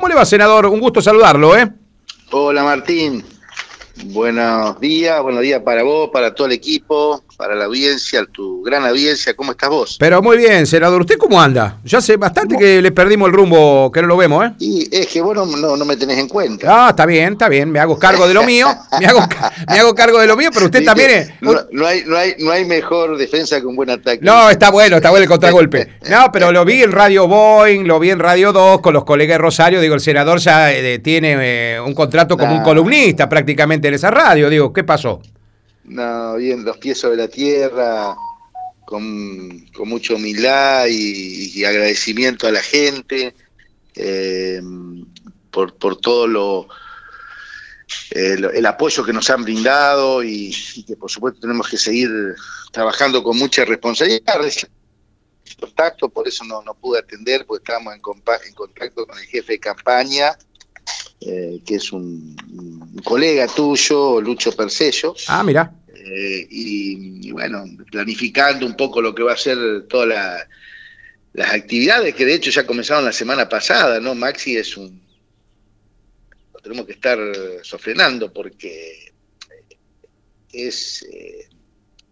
¿Cómo le va, senador? Un gusto saludarlo, ¿eh? Hola, Martín. Buenos días, buenos días para vos, para todo el equipo, para la audiencia, tu gran audiencia. ¿Cómo estás vos? Pero muy bien, senador. ¿Usted cómo anda? Ya hace bastante que le perdimos el rumbo, que no lo vemos, ¿eh? Y es que vos no, no, me tenés en cuenta. Ah, está bien, está bien. Me hago cargo de lo mío. Me hago, me hago cargo de lo mío, pero usted también es... No, hay, no, hay, no hay mejor defensa que un buen ataque. No, está bueno, está bueno el contragolpe. No, pero lo vi en Radio Boeing, lo vi en Radio 2 con los colegas de Rosario. Digo, el senador ya eh, tiene eh, un contrato como un columnista prácticamente en esa radio. Digo, ¿qué pasó? No, bien, los pies sobre la tierra, con, mucha humildad y, agradecimiento a la gente eh, por, todo lo, el apoyo que nos han brindado y, que por supuesto tenemos que seguir trabajando con mucha responsabilidad. Contacto, por eso no, no pude atender, porque estábamos en, en contacto con el jefe de campaña eh, que es un, colega tuyo, Lucho Percello. Ah, mira. Eh, y, bueno, planificando un poco lo que va a ser todas las actividades que de hecho ya comenzaron la semana pasada, ¿no? Maxi es un... Lo tenemos que estar sofrenando porque es eh,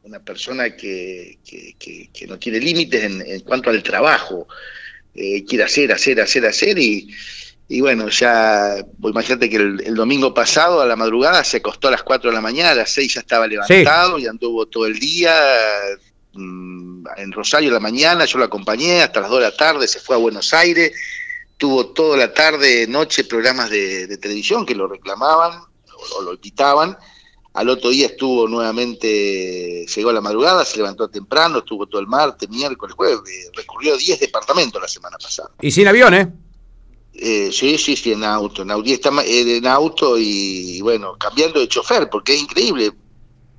una persona que, que, no tiene límites en, en, cuanto al trabajo. quiere hacer, hacer, hacer, hacer y y bueno, ya, pues imagínate que el, domingo pasado a la madrugada se acostó a las 4 de la mañana, a las 6 ya estaba levantado y anduvo todo el día mm, en Rosario a la mañana, yo lo acompañé hasta las 2 de la tarde, se fue a Buenos Aires, tuvo toda la tarde, noche programas de, televisión que lo reclamaban o, lo invitaban. Al otro día estuvo nuevamente, llegó a la madrugada, se levantó temprano, estuvo todo el martes, miércoles, jueves, recorrió 10 departamentos la semana pasada. Y sin avión, ¿eh? Eh, sí, sí, sí, en auto. En, auto, está, eh, en auto y, bueno, cambiando de chofer, porque es increíble.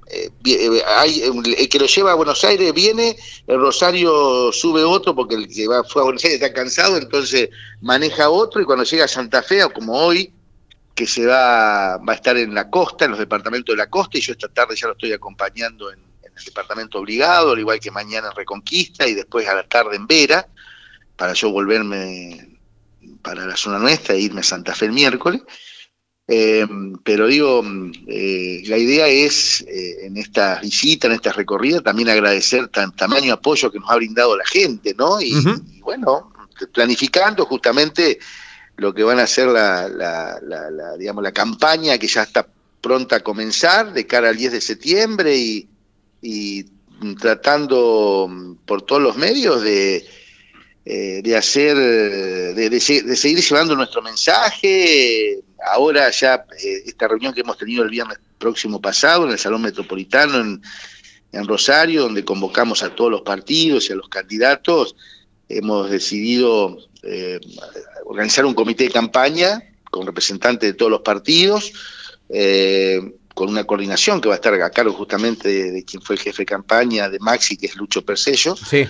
Eh, hay, el que lo lleva a Buenos Aires viene, el Rosario sube otro, porque el que va, fue a Buenos Aires está cansado, entonces maneja otro y cuando llega a Santa Fe, como hoy, que se va, va a estar en la costa, en los departamentos de la costa, y yo esta tarde ya lo estoy acompañando en, en el departamento obligado, al igual que mañana en Reconquista y después a la tarde en Vera, para yo volverme para la zona nuestra e irme a Santa Fe el miércoles. Eh, pero digo, eh, la idea es eh, en estas visitas, en estas recorridas, también agradecer tan tamaño apoyo que nos ha brindado la gente, ¿no? Y, bueno, planificando justamente lo que van a ser la, la, digamos, la campaña que ya está pronta a comenzar de cara al 10 de septiembre y, y tratando por todos los medios de eh, de hacer, de, seguir llevando nuestro mensaje. Ahora ya eh, esta reunión que hemos tenido el viernes próximo pasado en el Salón Metropolitano en, Rosario, donde convocamos a todos los partidos y a los candidatos, hemos decidido eh, organizar un comité de campaña con representantes de todos los partidos, con una coordinación que va a estar a cargo justamente de, quien fue el jefe de campaña de Maxi, que es Lucho Percello. Sí.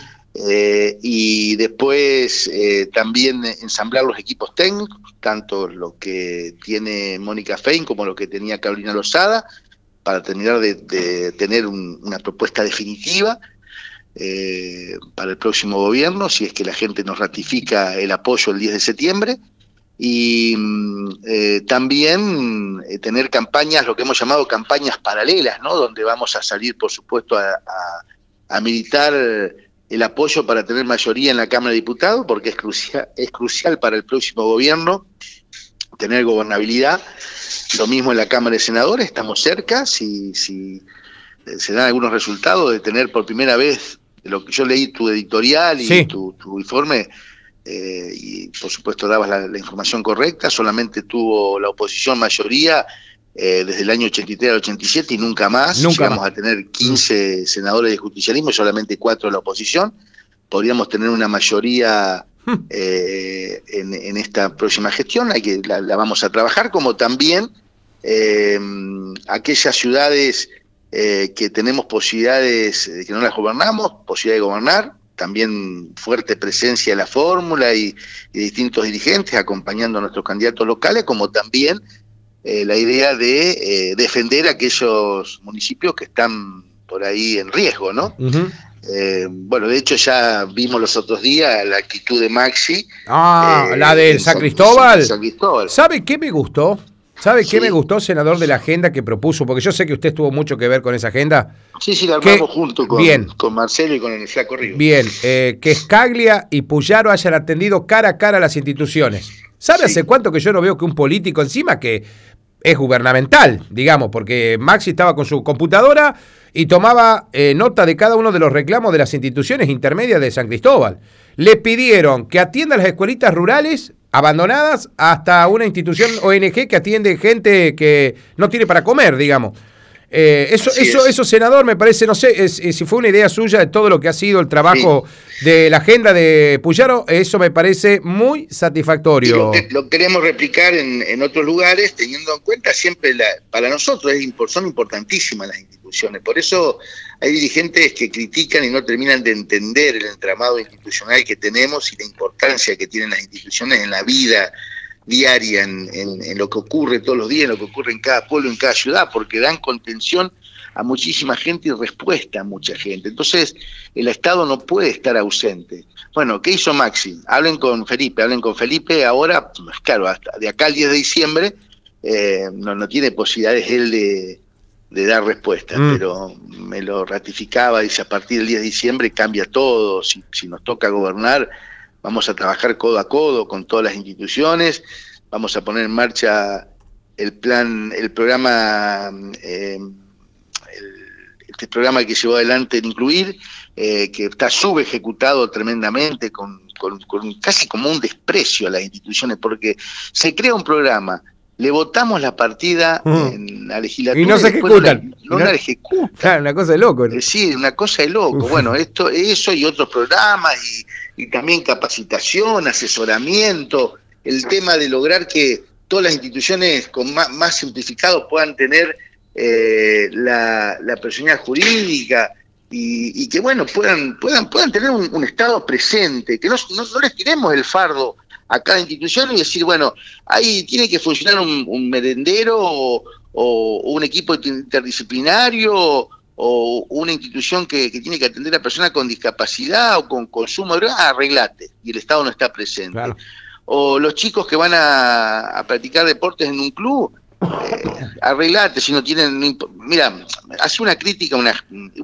Eh, y después eh, también ensamblar los equipos técnicos, tanto lo que tiene Mónica Fein como lo que tenía Carolina Lozada, para terminar de, tener una propuesta definitiva eh, para el próximo gobierno, si es que la gente nos ratifica el apoyo el 10 de septiembre. Y mm, también tener campañas, lo que hemos llamado campañas paralelas, ¿no? donde vamos a salir, por supuesto, a, a, a militar el apoyo para tener mayoría en la Cámara de Diputados, porque es crucial, es crucial para el próximo gobierno tener gobernabilidad. Lo mismo en la Cámara de Senadores, estamos cerca, si, si se dan algunos resultados de tener por primera vez, lo que yo leí tu editorial y tu, informe, eh, y por supuesto dabas la, información correcta, solamente tuvo la oposición mayoría eh, desde el año 83 al 87 y nunca más. Nunca Llegamos a tener 15 senadores de justicialismo y solamente 4 de la oposición. Podríamos tener una mayoría hmm. eh, en, esta próxima gestión, hay que, la, vamos a trabajar, como también eh, aquellas ciudades que tenemos posibilidades, que no las gobernamos, posibilidad de gobernar, también fuerte presencia de la fórmula y, y distintos dirigentes acompañando a nuestros candidatos locales, como también eh, la idea de eh, defender aquellos municipios que están por ahí en riesgo, ¿no? Eh, bueno, de hecho ya vimos los otros días la actitud de Maxi. Ah, la de San, Cristóbal. San Cristóbal. ¿Sabe qué me gustó? ¿Sabe qué me gustó, senador, de la agenda que propuso? Porque yo sé que usted tuvo mucho que ver con esa agenda. Sí, sí, la armamos junto con, con Marcelo y con el Flaco Río. Bien, eh, que Scaglia y Puyaro hayan atendido cara a cara a las instituciones. ¿Sabe hace cuánto que yo no veo que un político encima que es gubernamental, digamos, porque Maxi estaba con su computadora y tomaba eh, nota de cada uno de los reclamos de las instituciones intermedias de San Cristóbal. Le pidieron que atienda las escuelitas rurales abandonadas hasta una institución ONG que atiende gente que no tiene para comer, digamos. Eh, eso, eso, eso, senador, me parece, no sé si fue una idea suya de todo lo que ha sido el trabajo de la agenda de Puyaro, eso me parece muy satisfactorio. Lo, queremos replicar en, otros lugares, teniendo en cuenta siempre, la, para nosotros es, son importantísimas las instituciones, por eso hay dirigentes que critican y no terminan de entender el entramado institucional que tenemos y la importancia que tienen las instituciones en la vida diaria, en, lo que ocurre todos los días, en lo que ocurre en cada pueblo, en cada ciudad, porque dan contención a muchísima gente y respuesta a mucha gente. Entonces, el Estado no puede estar ausente. Bueno, ¿qué hizo Maxi? Hablen con Felipe, hablen con Felipe ahora, pues, claro, hasta de acá al 10 de diciembre, eh, no, no tiene posibilidades él de, de dar respuesta, mm. pero me lo ratificaba, dice, a partir del 10 de diciembre cambia todo, si, si, nos toca gobernar, vamos a trabajar codo a codo con todas las instituciones, vamos a poner en marcha el plan, el programa, eh, el, este programa que llevó adelante el Incluir, eh, que está subejecutado tremendamente, con, con, con casi como un desprecio a las instituciones, porque se crea un programa le votamos la partida mm. en la legislatura y no se ejecutan. No, la ejecutan. una cosa de loco. Es decir, una cosa de loco. Bueno, esto, eso y otros programas y, también capacitación, asesoramiento, el tema de lograr que todas las instituciones con más, más simplificados puedan tener eh, la, la personalidad jurídica y, que bueno puedan puedan puedan tener un, Estado presente, que no, no les tiremos el fardo a cada institución y decir, bueno, ahí tiene que funcionar un, merendero o, un equipo interdisciplinario o una institución que, tiene que atender a personas con discapacidad o con consumo de drogas, arreglate, y el Estado no está presente. O los chicos que van a, practicar deportes en un club, eh, arreglate si no tienen... Mira, hace una crítica, una,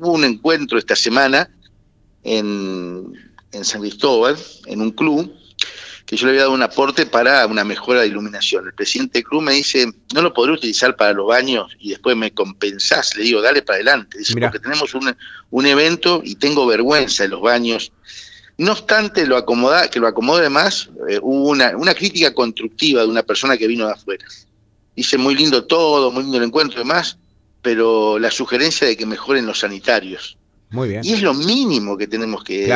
hubo un encuentro esta semana en, en San Cristóbal, en un club, que yo le había dado un aporte para una mejora de iluminación. El presidente Cruz me dice, no lo podré utilizar para los baños y después me compensás. Le digo, dale para adelante. Dice, porque tenemos un, un evento y tengo vergüenza de los baños. No obstante, lo acomoda, que lo acomode más, eh, hubo una, una crítica constructiva de una persona que vino de afuera. Dice, muy lindo todo, muy lindo el encuentro y demás, pero la sugerencia de que mejoren los sanitarios. Muy bien. Y es lo mínimo que tenemos que,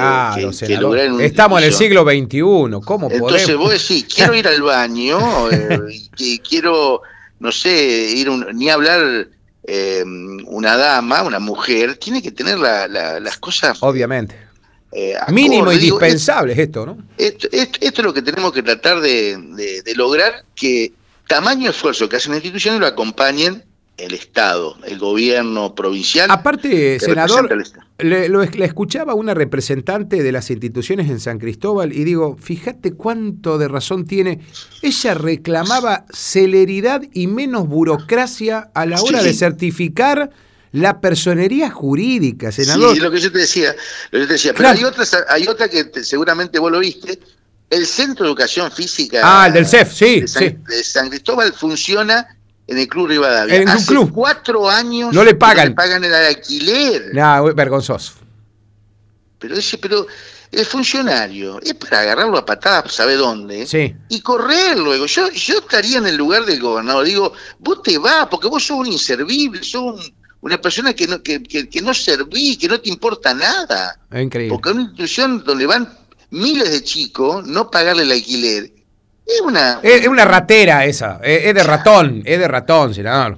lograr en Estamos en el siglo XXI, ¿cómo Entonces vos decís, quiero ir al baño, eh, quiero, no sé, ir ni hablar eh, una dama, una mujer, tiene que tener las cosas... Obviamente. Eh, Mínimo indispensable es esto, ¿no? Esto, es lo que tenemos que tratar de, de lograr, que tamaño esfuerzo que hacen las instituciones lo acompañen el Estado, el gobierno provincial. Aparte, senador, le, lo, le, escuchaba una representante de las instituciones en San Cristóbal y digo, fíjate cuánto de razón tiene. Ella reclamaba celeridad y menos burocracia a la hora de certificar la personería jurídica, senador. Sí, lo que yo te decía, lo que yo te decía. Pero hay, hay otra que seguramente vos lo viste. El Centro de Educación Física. Ah, el del CEF, sí. sí. de San Cristóbal funciona en el Club Rivadavia. En Hace club. cuatro años no le pagan. le pagan el alquiler. No, vergonzoso. Pero ese, pero el funcionario es para agarrarlo a patadas, sabe dónde, sí. y correr luego. Yo, yo estaría en el lugar del gobernador. Digo, vos te vas porque vos sos un inservible, sos una persona que no, que, que, no servís, que no te importa nada. increíble. Porque una institución donde van miles de chicos, no pagarle el alquiler es una... Es, una ratera esa, es, de ratón, es de ratón, senador.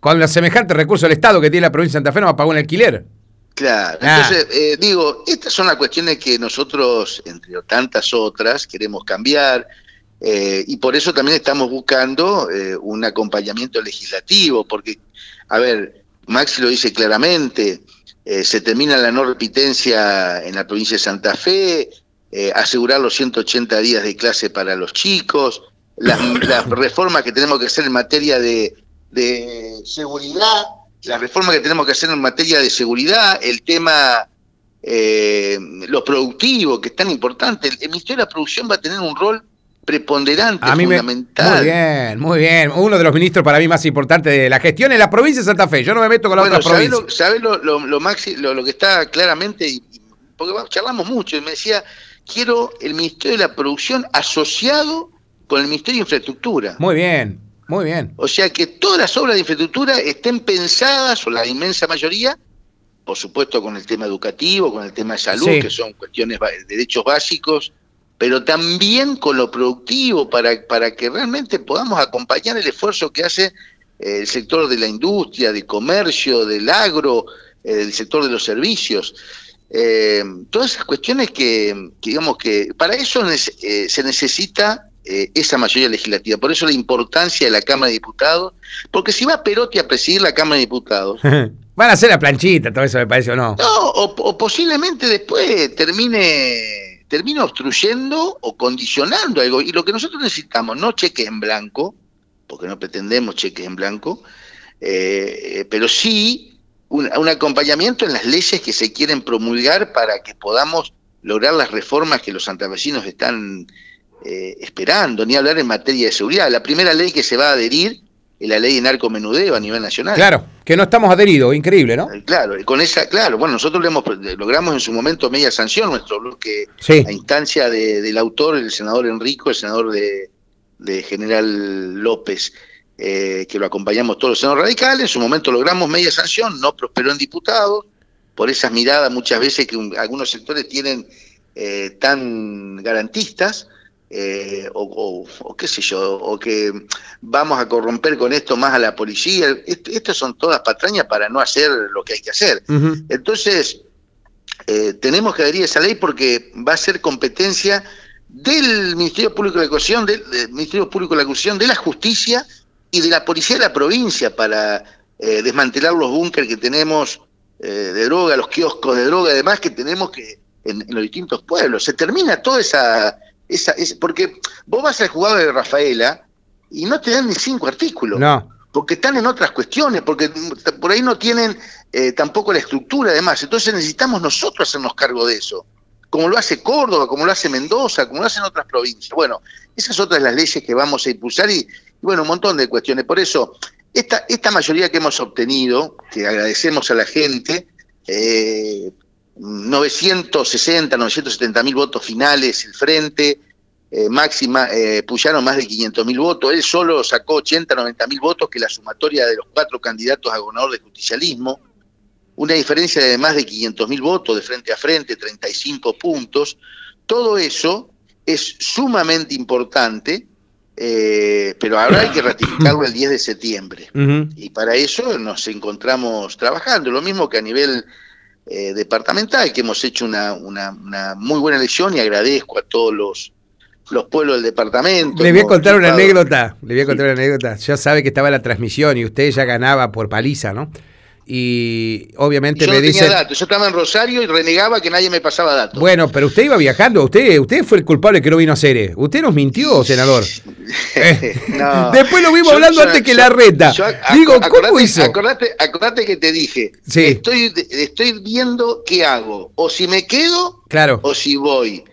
Con los semejantes recursos del Estado que tiene la provincia de Santa Fe no va a pagar un alquiler. Claro, ah. entonces eh, digo, estas son las cuestiones que nosotros, entre tantas otras, queremos cambiar eh, y por eso también estamos buscando eh, un acompañamiento legislativo, porque, a ver, Maxi lo dice claramente, eh, se termina la no repitencia en la provincia de Santa Fe, eh, asegurar los 180 días de clase para los chicos, las, reformas que tenemos que hacer en materia de, seguridad, las reformas que tenemos que hacer en materia de seguridad, el tema, eh, lo productivo, que es tan importante. El, Ministerio de la Producción va a tener un rol preponderante, fundamental. muy bien, muy bien. Uno de los ministros para mí más importantes de la gestión en la provincia de Santa Fe. Yo no me meto con la otra provincia. ¿Sabes lo, lo, lo, que está claramente? Porque charlamos mucho y me decía, quiero el Ministerio de la Producción asociado con el Ministerio de Infraestructura. Muy bien, muy bien. O sea que todas las obras de infraestructura estén pensadas, o la inmensa mayoría, por supuesto con el tema educativo, con el tema de salud, que son cuestiones de derechos básicos, pero también con lo productivo, para, para que realmente podamos acompañar el esfuerzo que hace eh, el sector de la industria, del comercio, del agro, eh, el sector de los servicios. Eh, todas esas cuestiones que, digamos que para eso se necesita esa mayoría legislativa. Por eso la importancia de la Cámara de Diputados, porque si va Perotti a presidir la Cámara de Diputados... Van a hacer la planchita, todo eso me parece, ¿o no? No, o posiblemente después termine termina obstruyendo o condicionando algo. Y lo que nosotros necesitamos, no cheques en blanco, porque no pretendemos cheques en blanco, eh, pero sí un, acompañamiento en las leyes que se quieren promulgar para que podamos lograr las reformas que los santavecinos están eh, esperando, ni hablar en materia de seguridad. La primera ley que se va a adherir la ley de narcomenudeo a nivel nacional. Claro, que no estamos adheridos, increíble, ¿no? Eh, claro, con esa, claro, bueno, nosotros logramos en su momento media sanción, nuestro bloque, a instancia del autor, el senador Enrico, el senador de, General López, eh, que lo acompañamos todos los senadores radicales, en su momento logramos media sanción, no prosperó en diputados, por esas miradas muchas veces que algunos sectores tienen eh, tan garantistas, eh, o, qué sé yo, o que vamos a corromper con esto más a la policía. estas son todas patrañas para no hacer lo que hay que hacer. Entonces, eh, tenemos que adherir a esa ley porque va a ser competencia del Ministerio Público de la Acusación, del, Ministerio Público de la Acusación, de la Justicia y de la Policía de la provincia para eh, desmantelar los búnkeres que tenemos de droga, los kioscos de droga, además que tenemos que en, los distintos pueblos. Se termina toda esa esa, porque vos vas al jugador de Rafaela y no te dan ni cinco artículos. No. Porque están en otras cuestiones, porque por ahí no tienen eh, tampoco la estructura, además. Entonces necesitamos nosotros hacernos cargo de eso. Como lo hace Córdoba, como lo hace Mendoza, como lo hacen otras provincias. Bueno, esas son otras las leyes que vamos a impulsar y, bueno, un montón de cuestiones. Por eso, esta, esta mayoría que hemos obtenido, que agradecemos a la gente, eh, 960, 970 mil votos finales el frente, eh, máxima, eh, puyaron más de 500 mil votos, él solo sacó 80, 90 mil votos, que la sumatoria de los cuatro candidatos a gobernador de justicialismo, una diferencia de más de 500 mil votos de frente a frente, 35 puntos, todo eso es sumamente importante, eh, pero ahora hay que ratificarlo el 10 de septiembre. Y para eso nos encontramos trabajando, lo mismo que a nivel eh, departamental, que hemos hecho una, una, muy buena elección y agradezco a todos los, los pueblos del departamento. Le voy a contar una anécdota, le voy a contar una anécdota. Ya sabe que estaba la transmisión y usted ya ganaba por paliza, ¿no? Y obviamente me dice. Yo estaba en Rosario y renegaba que nadie me pasaba datos. Bueno, pero usted iba viajando, usted, usted fue el culpable que no vino a Cere. Usted nos mintió, senador. Eh, después lo vimos hablando antes que la reta. Digo, ¿cómo hizo? Acordate, que te dije. Estoy, estoy viendo qué hago. O si me quedo, claro. o si voy.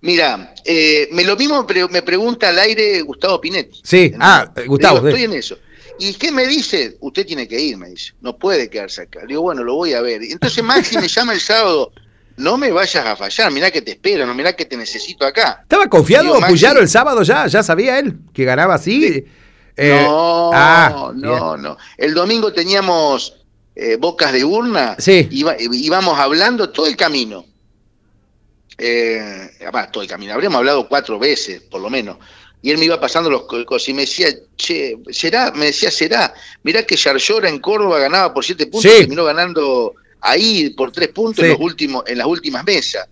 Mira, eh, me lo mismo me pregunta al aire Gustavo Pinetti. Sí, ah, Gustavo. estoy en eso. ¿Y qué me dice? Usted tiene que ir, me dice. No puede quedarse acá. digo, bueno, lo voy a ver. Y entonces Maxi me llama el sábado. No me vayas a fallar, mirá que te espero, no mirá que te necesito acá. ¿Estaba confiado digo, el sábado ya? ¿Ya sabía él que ganaba así? Eh, no, ah, no, no. El domingo teníamos eh, bocas de urna. Sí. íbamos hablando todo el camino. Eh, todo el camino. Habríamos hablado cuatro veces, por lo menos y él me iba pasando los cosas y me decía, che, será, me decía, será, mirá que Yarlora en Córdoba ganaba por siete puntos y terminó ganando ahí por tres puntos en, los últimos, en las últimas mesas.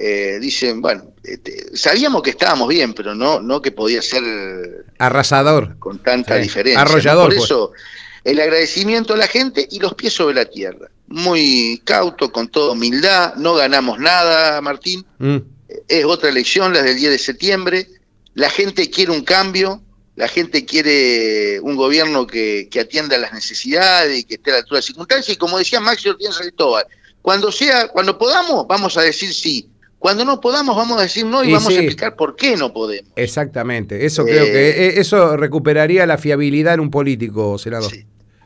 Eh, dicen, bueno, este, sabíamos que estábamos bien, pero no, no que podía ser arrasador con tanta diferencia. Arrollador. Por eso, el agradecimiento a la gente y los pies sobre la tierra. Muy cauto, con toda humildad, no ganamos nada, Martín. Mm. Es otra elección, la del 10 de septiembre. La gente quiere un cambio, la gente quiere un gobierno que, atienda las necesidades y que esté a la altura de las circunstancias. Y como decía Maxi Ortiz Cristóbal, cuando sea, cuando podamos, vamos a decir sí. Cuando no podamos, vamos a decir no y, vamos a explicar por qué no podemos. Exactamente. Eso creo que eh, eh, eso recuperaría la fiabilidad en un político, senador.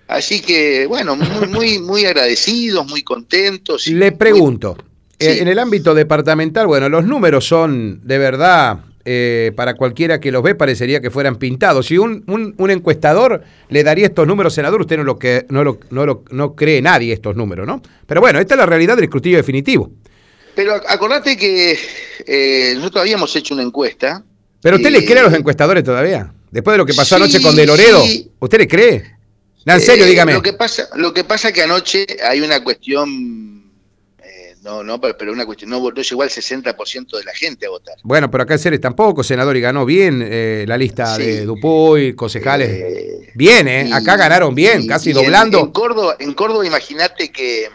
Así que, bueno, muy, muy, muy agradecidos, muy contentos. Le pregunto, eh, en el ámbito departamental, bueno, los números son de verdad eh, para cualquiera que los ve parecería que fueran pintados. Si un, un, encuestador le daría estos números, senador, usted no lo, que, no, lo, no, lo, no cree nadie estos números, ¿no? Pero bueno, esta es la realidad del escrutinio definitivo. Pero acordate que eh, nosotros habíamos hecho una encuesta. ¿Pero usted le cree a los encuestadores todavía? Después de lo que pasó anoche con De Loredo, ¿usted le cree? en serio, dígame. Lo que pasa, lo que pasa que anoche hay una cuestión no, no, pero una cuestión, no, no llegó al 60% de la gente a votar. Bueno, pero acá en Ceres tampoco, senador, y ganó bien eh, la lista de Dupuy, concejales. Eh, bien, ¿eh? acá ganaron bien, casi doblando. En, Córdoba, en Córdoba imagínate que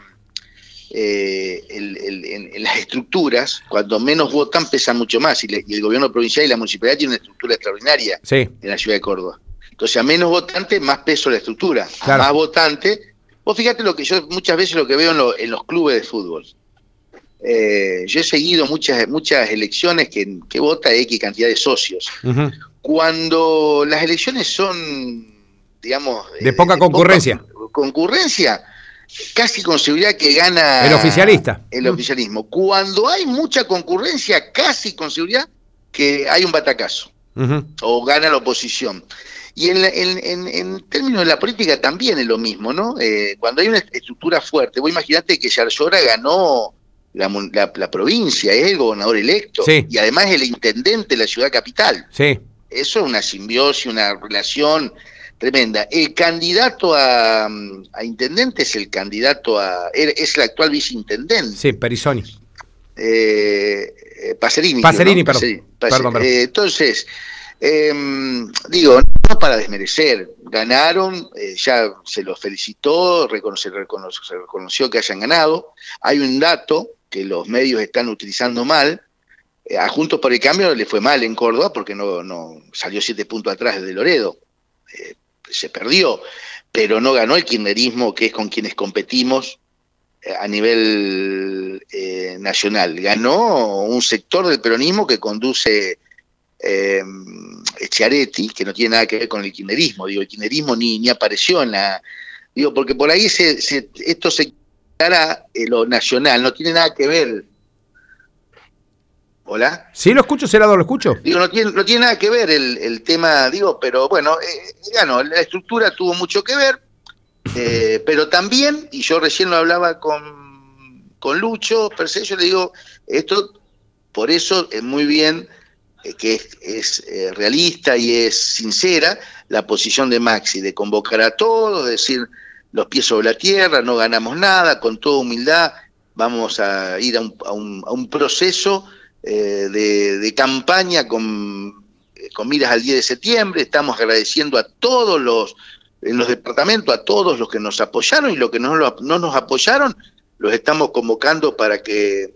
eh, en, las estructuras, cuando menos votan, pesan mucho más. Y, el gobierno provincial y la municipalidad tienen una estructura extraordinaria en la ciudad de Córdoba. Entonces, a menos votantes, más peso la estructura. A más votantes, vos fíjate lo que yo muchas veces lo que veo en los clubes de fútbol eh, yo he seguido muchas, muchas elecciones que, que vota X cantidad de socios. Cuando las elecciones son, digamos... De poca concurrencia. concurrencia, casi con seguridad que gana... El oficialista. El oficialismo. Cuando hay mucha concurrencia, casi con seguridad que hay un batacazo. O gana la oposición. Y en, en, términos de la política también es lo mismo, ¿no? Eh, cuando hay una estructura fuerte, vos imaginate que Yarlora ganó la, provincia, es el gobernador electo y además el intendente de la ciudad capital. Sí. Eso es una simbiosis, una relación tremenda. El candidato a, intendente es el candidato a. es el actual viceintendente. Sí, Perisoni. Eh, eh Pacerini. Pacerini, perdón. Eh, entonces, em, digo, no para desmerecer, ganaron, eh, ya se los felicitó, reconoce, se reconoció que hayan ganado. Hay un dato que los medios están utilizando mal. Eh, a Juntos por el Cambio le fue mal en Córdoba porque no, no salió siete puntos atrás de Loredo. Eh, se perdió, pero no ganó el kirchnerismo, que es con quienes competimos eh, a nivel nacional. Ganó un sector del peronismo que conduce eh, Echiaretti, que no tiene nada que ver con el kirchnerismo. Digo, el kirchnerismo ni, ni apareció en la... Digo, porque por ahí se, se, esto se cara eh, lo nacional, no tiene nada que ver. ¿Hola? Sí, lo escucho, senador, lo escucho. Digo, no tiene, no tiene nada que ver el, tema, digo, pero bueno, eh, la estructura tuvo mucho que ver, eh, pero también, y yo recién lo hablaba con, con Lucho, per se, yo le digo, esto, por eso es muy bien eh, que es, es realista y es sincera la posición de Maxi, de convocar a todos, decir, los pies sobre la tierra, no ganamos nada, con toda humildad vamos a ir a un, a un, proceso eh, de, campaña con, eh, con miras al 10 de septiembre, estamos agradeciendo a todos los, en los departamentos, a todos los que nos apoyaron y los que no, no nos apoyaron, los estamos convocando para que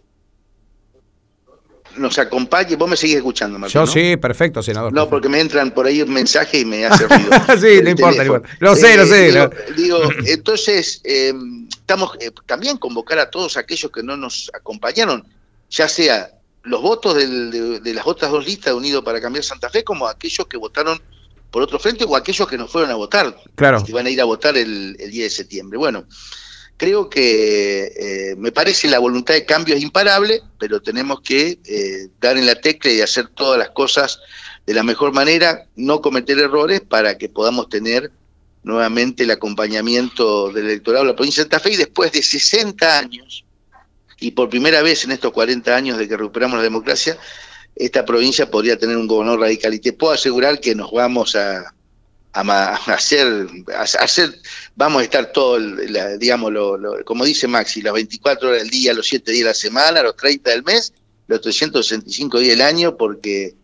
nos acompañe. Vos me seguís escuchando, Martín. Yo sí, perfecto, senador. No, porque me entran por ahí mensajes y me hace ruido. sí, no importa, Lo sé, lo sé. Eh, digo, entonces, em, estamos eh, también convocar a todos aquellos que no nos acompañaron, ya sea los votos de, las otras dos listas de Unido para Cambiar Santa Fe, como aquellos que votaron por otro frente o aquellos que no fueron a votar. Claro. Que van a ir a votar el, el 10 de septiembre. Bueno creo que eh, me parece la voluntad de cambio es imparable, pero tenemos que eh, dar en la tecla y hacer todas las cosas de la mejor manera, no cometer errores para que podamos tener nuevamente el acompañamiento del electorado de la provincia de Santa Fe y después de 60 años, y por primera vez en estos 40 años de que recuperamos la democracia, esta provincia podría tener un gobernador radical. Y te puedo asegurar que nos vamos a, a, hacer, hacer, vamos a estar todo, digamos, como dice Maxi, las 24 horas del día, los 7 días de la semana, los 30 del mes, los 365 días del año, porque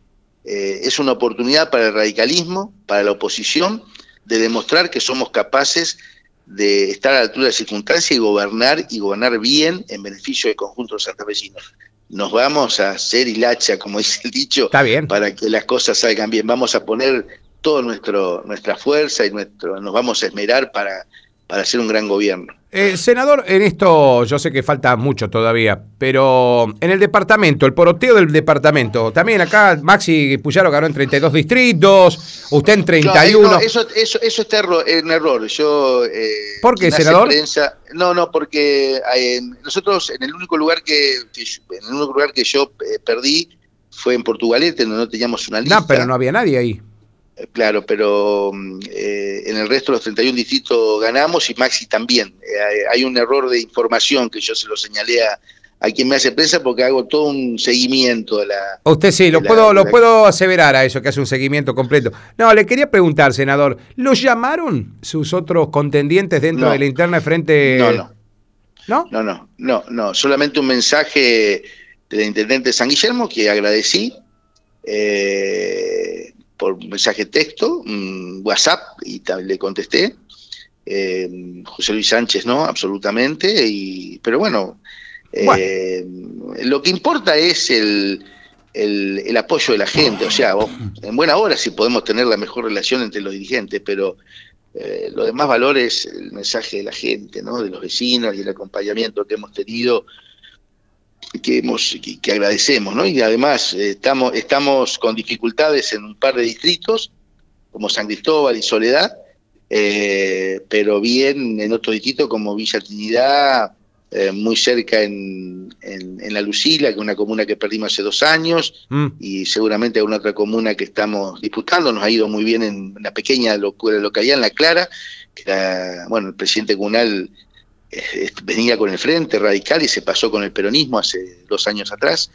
eh, es una oportunidad para el radicalismo, para la oposición, de demostrar que somos capaces de estar a la altura de circunstancias y gobernar y gobernar bien en beneficio del conjunto de santafesinos. Nos vamos a hacer hilacha, como dice el dicho, para que las cosas salgan bien. Vamos a poner toda nuestra fuerza y nuestro, nos vamos a esmerar para, para hacer un gran gobierno. Eh, senador, en esto yo sé que falta mucho todavía, pero en el departamento, el poroteo del departamento, también acá Maxi Puyaro ganó en 32 distritos, usted en 31. No, eso, eso, eso está en error. Yo, eh, ¿Por qué, senador? no, no, porque eh, nosotros en el único lugar que, en el único lugar que yo eh, perdí fue en Portugalete, donde no teníamos una lista. No, pero no había nadie ahí. Claro, pero eh, en el resto de los 31 distritos ganamos y Maxi también. Eh, hay un error de información que yo se lo señalé a, quien me hace prensa porque hago todo un seguimiento de la... Usted sí, lo, puedo, lo puedo aseverar a eso, que hace un seguimiento completo. No, le quería preguntar, senador, ¿los llamaron sus otros contendientes dentro de la interna frente? No, no. ¿No? No, no, no, no. Solamente un mensaje del intendente San Guillermo que agradecí. Eh, por mensaje texto, WhatsApp, y le contesté. Eh, José Luis Sánchez no, absolutamente, y, pero bueno, eh, lo que importa es el, el, apoyo de la gente, o sea, en buena hora si podemos tener la mejor relación entre los dirigentes, pero eh, lo demás valor es el mensaje de la gente, ¿no? de los vecinos y el acompañamiento que hemos tenido que hemos que, agradecemos, ¿no? Y además eh, estamos estamos con dificultades en un par de distritos como San Cristóbal y Soledad, eh, pero bien en otro distrito como Villa Trinidad, eh, muy cerca en, en, La Lucila, que es una comuna que perdimos hace dos años, mm. y seguramente en otra comuna que estamos disputando. Nos ha ido muy bien en una pequeña localidad, en La Clara, que bueno, el presidente comunal venía con el Frente Radical y se pasó con el peronismo hace dos años atrás.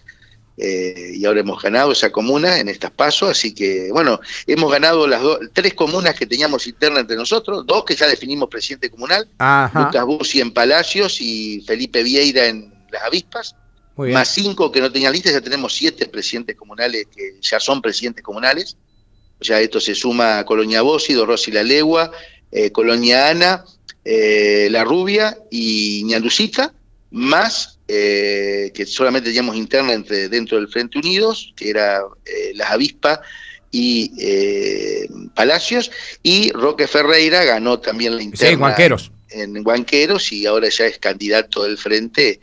Eh, y ahora hemos ganado esa comuna en estas pasos, así que bueno, hemos ganado las tres comunas que teníamos internas entre nosotros, dos que ya definimos presidente comunal, Lucas Bussi en Palacios y Felipe Vieira en Las Avispas, más cinco que no tenían lista, ya tenemos siete presidentes comunales que ya son presidentes comunales, o sea, esto se suma a Colonia Bossi, Rossi La Legua, eh, Colonia Ana, eh, La Rubia y Ñalucita, más eh, que solamente teníamos interna entre, dentro del Frente Unidos, que era eh, Las Avispas y Palacios, y Roque Ferreira ganó también la interna en Huanqueros y ahora ya es candidato del Frente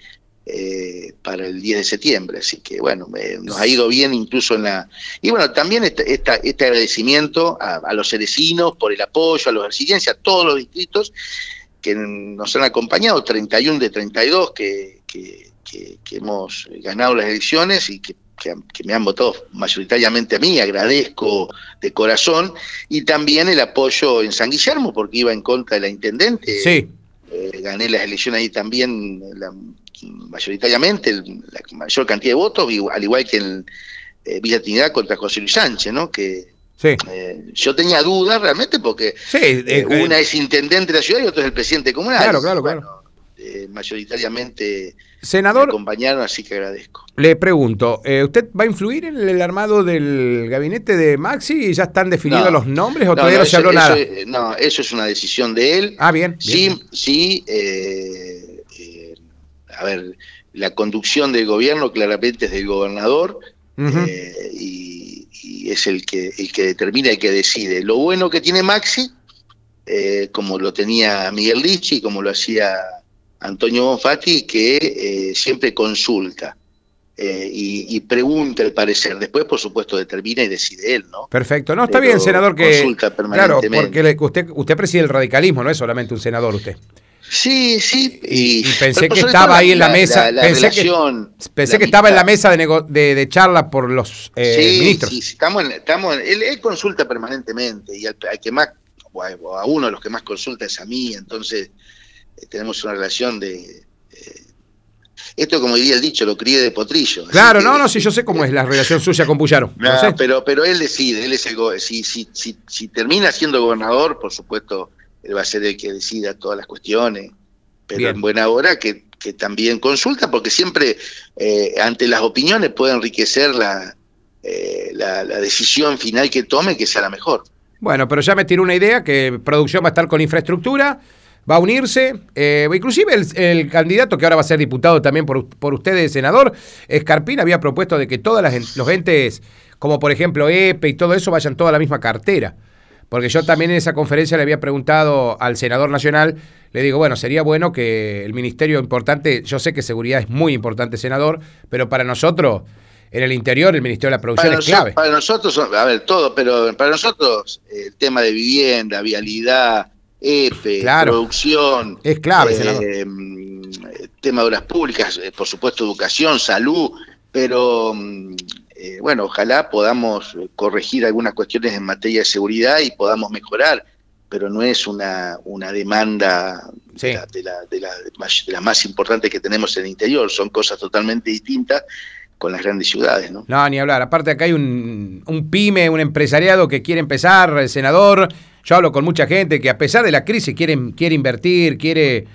para el 10 de septiembre. Así que bueno, nos ha ido bien incluso en la... Y bueno, también este, este agradecimiento a, los cerecinos por el apoyo, a los residentes, a todos los distritos que nos han acompañado, 31 de 32 que, que, hemos ganado las elecciones y que, me han votado mayoritariamente a mí, agradezco de corazón, y también el apoyo en San Guillermo, porque iba en contra de la intendente. Sí. Eh, gané las elecciones ahí también mayoritariamente, la mayor cantidad de votos, al igual que en eh, Villa Trinidad contra José Luis Sánchez, ¿no? que Sí. Eh, yo tenía dudas realmente porque eh, eh, una es intendente de la ciudad y otra es el presidente comunal. Claro, claro, claro. Mayoritariamente Senador, me acompañaron, así que agradezco. Le pregunto, ¿usted va a influir en el armado del gabinete de Maxi y ya están definidos los nombres o todavía no, se habló nada? no, eso es una decisión de él. Ah, bien. Sí, sí. a ver, la conducción del gobierno claramente es del gobernador y y es el que, el que determina y que decide. Lo bueno que tiene Maxi, eh, como lo tenía Miguel Ricci, como lo hacía Antonio Bonfatti, que eh, siempre consulta. Eh, y, pregunta el parecer. Después, por supuesto, determina y decide él, ¿no? Perfecto. No, está bien, senador, que... Consulta permanentemente. Claro, porque usted, usted preside el radicalismo, no es solamente un senador usted. Sí, sí. Y, pensé que estaba ahí en la, mesa. pensé, que, pensé que estaba en la mesa de, de, charla por los eh, sí, ministros. Sí, estamos en, estamos él, consulta permanentemente y al, que más, o a, uno de los que más consulta es a mí, entonces tenemos una relación de. Eh, esto, como diría el dicho, lo crié de potrillo. Claro, no, no, sí, yo sé cómo es la relación suya con Puyaro. No, pero, pero él decide, él es el, si, si, si, si termina siendo gobernador, por supuesto él va a ser el que decida todas las cuestiones, pero en buena hora que, también consulta, porque siempre eh, ante las opiniones puede enriquecer la, eh, la, decisión final que tome que sea la mejor. Bueno, pero ya me tiró una idea que producción va a estar con infraestructura, va a unirse, eh, inclusive el, candidato que ahora va a ser diputado también por, por ustedes, senador, Escarpín, había propuesto de que todos los entes, como por ejemplo EPE y todo eso, vayan toda a la misma cartera. Porque yo también en esa conferencia le había preguntado al senador nacional, le digo, bueno, sería bueno que el ministerio importante, yo sé que seguridad es muy importante, senador, pero para nosotros, en el interior, el Ministerio de la Producción es clave. Para nosotros, a ver, todo, pero para nosotros el tema de vivienda, vialidad, EPE, producción. Es clave, eh, tema de obras públicas, eh, por supuesto, educación, salud, pero mm, eh, bueno, ojalá podamos corregir algunas cuestiones en materia de seguridad y podamos mejorar, pero no es una, una demanda de, la, de, la, de, las más importantes que tenemos en el interior, son cosas totalmente distintas con las grandes ciudades, ¿no? No, ni hablar. Aparte acá hay un, un pyme, un empresariado que quiere empezar, el senador, yo hablo con mucha gente que a pesar de la crisis quiere, quiere invertir, quiere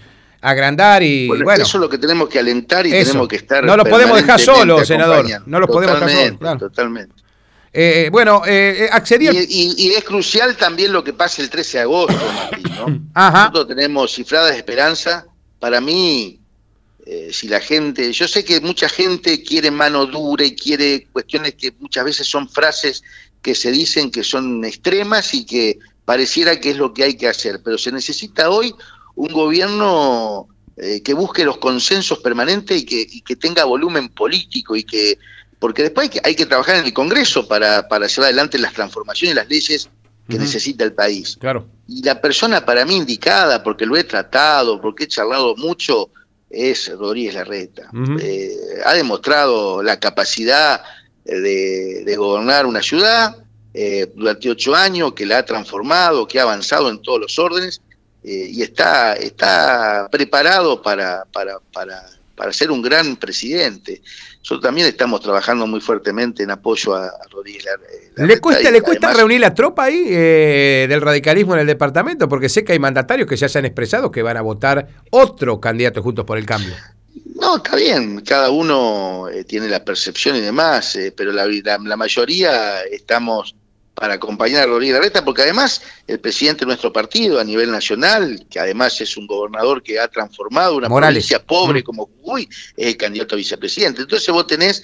agrandar y bueno, Eso es lo que tenemos que alentar y tenemos que estar. No lo podemos dejar solo, senador. No lo podemos dejar solo. Totalmente. Eh, bueno, eh, accedí. Y, es crucial también lo que pase el 13 de agosto, Martín, ¿no? Ajá. Nosotros tenemos cifradas de esperanza. Para mí, eh, si la gente. Yo sé que mucha gente quiere mano dura y quiere cuestiones que muchas veces son frases que se dicen que son extremas y que pareciera que es lo que hay que hacer, pero se necesita hoy un gobierno eh, que busque los consensos permanentes y que, que, tenga volumen político y que porque después hay que, hay que trabajar en el Congreso para, para llevar adelante las transformaciones y las leyes que necesita el país. Claro. Y la persona para mí indicada, porque lo he tratado, porque he charlado mucho, es Rodríguez Larreta. Eh, ha demostrado la capacidad de, de gobernar una ciudad, eh, durante ocho años, que la ha transformado, que ha avanzado en todos los órdenes eh, y está, está preparado para, para, para, para, ser un gran presidente. Nosotros también estamos trabajando muy fuertemente en apoyo a, Rodríguez. ¿Le cuesta, ¿le cuesta reunir la tropa ahí eh, del radicalismo en el departamento? Porque sé que hay mandatarios que ya se han expresado que van a votar otro candidato juntos por el cambio. No, está bien, cada uno tiene la percepción y demás, pero la, la, mayoría estamos para acompañar a Rodríguez Larreta, porque además el presidente de nuestro partido a nivel nacional, que además es un gobernador que ha transformado una provincia pobre mm. como Jujuy, es el candidato a vicepresidente. Entonces vos tenés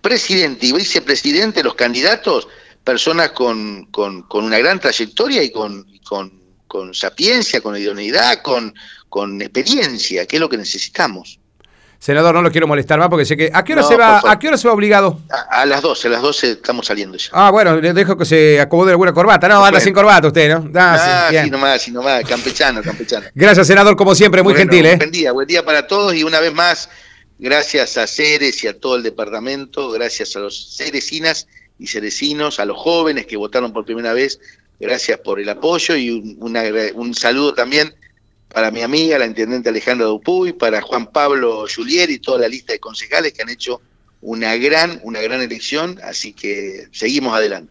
presidente y vicepresidente, los candidatos, personas con, con, con una gran trayectoria y con, con, con sapiencia, con idoneidad, con, con experiencia, que es lo que necesitamos. Senador, no lo quiero molestar más porque sé que. ¿A qué hora, se, va, ¿a qué hora se va obligado? A, las 12, a las 12 estamos saliendo ya. Ah, bueno, le dejo que se acomode alguna corbata. No, anda sin corbata usted, ¿no? Ah, sí, nomás, sí nomás, campechano, campechano. Gracias, senador, como siempre, muy gentil, ¿eh? Buen día, buen día para todos y una vez más, gracias a Ceres y a todo el departamento, gracias a los cerecinas y cerecinos, a los jóvenes que votaron por primera vez, gracias por el apoyo y un, un saludo también para mi amiga, la intendente Alejandra Dupuy, para Juan Pablo Julier y toda la lista de concejales que han hecho una gran, una gran elección, así que seguimos adelante.